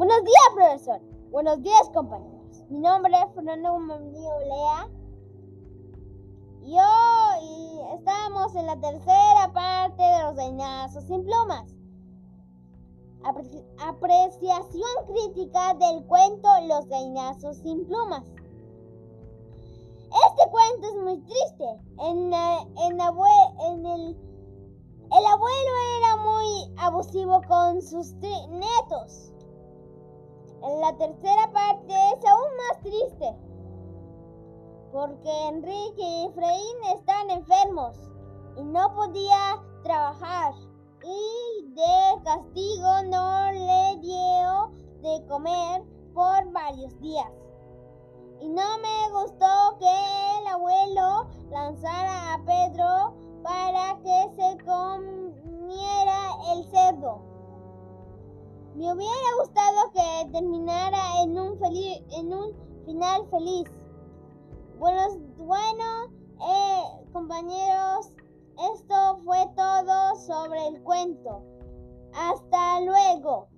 Buenos días, profesor. Buenos días, compañeros. Mi nombre es Fernando Mamadío Lea. Y estamos en la tercera parte de los gallinazos sin plumas. Apre- apreciación crítica del cuento Los gallinazos sin plumas. Este cuento es muy triste. En, el, el abuelo era muy abusivo con sus netos. La tercera parte es aún más triste. Porque Enrique y Efraín están enfermos y no podía trabajar. Y de castigo no le dio de comer por varios días. Y no me gustó que el abuelo lanzara a Pedro para que se comiera Me hubiera gustado que terminara en un, feliz, en un final feliz. Buenos, bueno, eh, compañeros, esto fue todo sobre el cuento. Hasta luego.